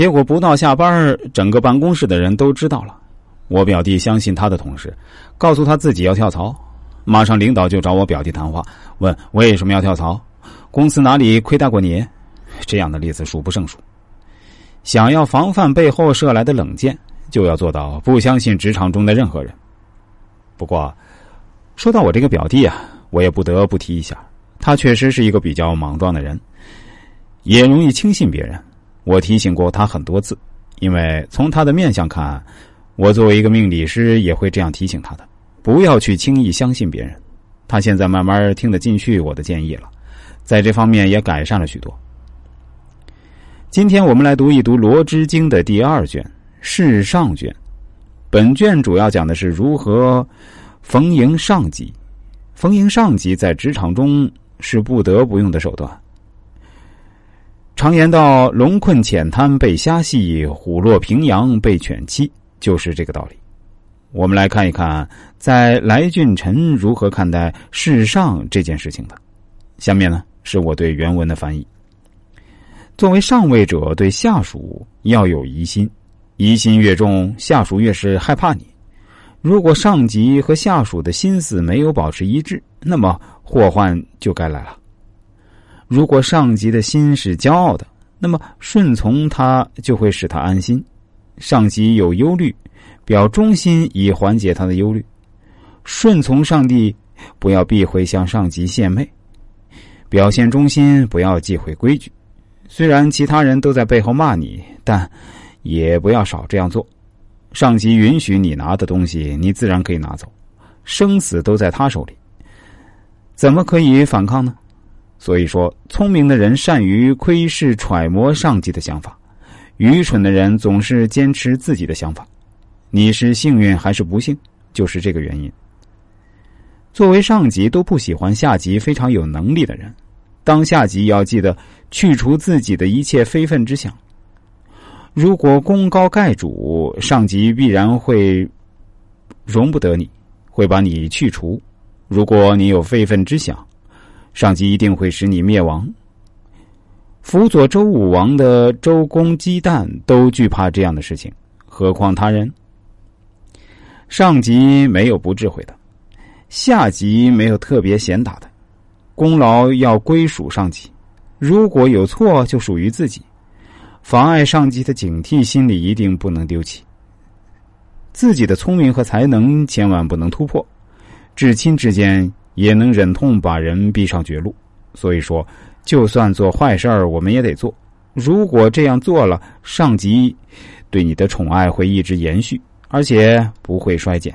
结果不到下班，整个办公室的人都知道了。我表弟相信他的同事，告诉他自己要跳槽。马上领导就找我表弟谈话，问为什么要跳槽，公司哪里亏待过你？这样的例子数不胜数。想要防范背后射来的冷箭，就要做到不相信职场中的任何人。不过，说到我这个表弟啊，我也不得不提一下，他确实是一个比较莽撞的人，也容易轻信别人。我提醒过他很多次，因为从他的面相看，我作为一个命理师也会这样提醒他的，不要去轻易相信别人。他现在慢慢听得进去我的建议了，在这方面也改善了许多。今天我们来读一读《罗织经》的第二卷《世上卷》，本卷主要讲的是如何逢迎上级。逢迎上级在职场中是不得不用的手段。常言道：“龙困浅滩被虾戏，虎落平阳被犬欺”，就是这个道理。我们来看一看，在来俊臣如何看待世上这件事情的。下面呢，是我对原文的翻译。作为上位者，对下属要有疑心，疑心越重，下属越是害怕你。如果上级和下属的心思没有保持一致，那么祸患就该来了。如果上级的心是骄傲的，那么顺从他就会使他安心；上级有忧虑，表忠心以缓解他的忧虑。顺从上帝，不要避讳向上级献媚，表现忠心，不要忌讳规矩。虽然其他人都在背后骂你，但也不要少这样做。上级允许你拿的东西，你自然可以拿走，生死都在他手里，怎么可以反抗呢？所以说，聪明的人善于窥视、揣摩上级的想法，愚蠢的人总是坚持自己的想法。你是幸运还是不幸，就是这个原因。作为上级，都不喜欢下级非常有能力的人。当下级要记得去除自己的一切非分之想。如果功高盖主，上级必然会容不得你，会把你去除。如果你有非分之想，上级一定会使你灭亡。辅佐周武王的周公姬旦都惧怕这样的事情，何况他人？上级没有不智慧的，下级没有特别贤达的。功劳要归属上级，如果有错就属于自己，妨碍上级的警惕心理一定不能丢弃。自己的聪明和才能千万不能突破，至亲之间也能忍痛把人逼上绝路。所以说，就算做坏事儿，我们也得做。如果这样做了，上级对你的宠爱会一直延续，而且不会衰减。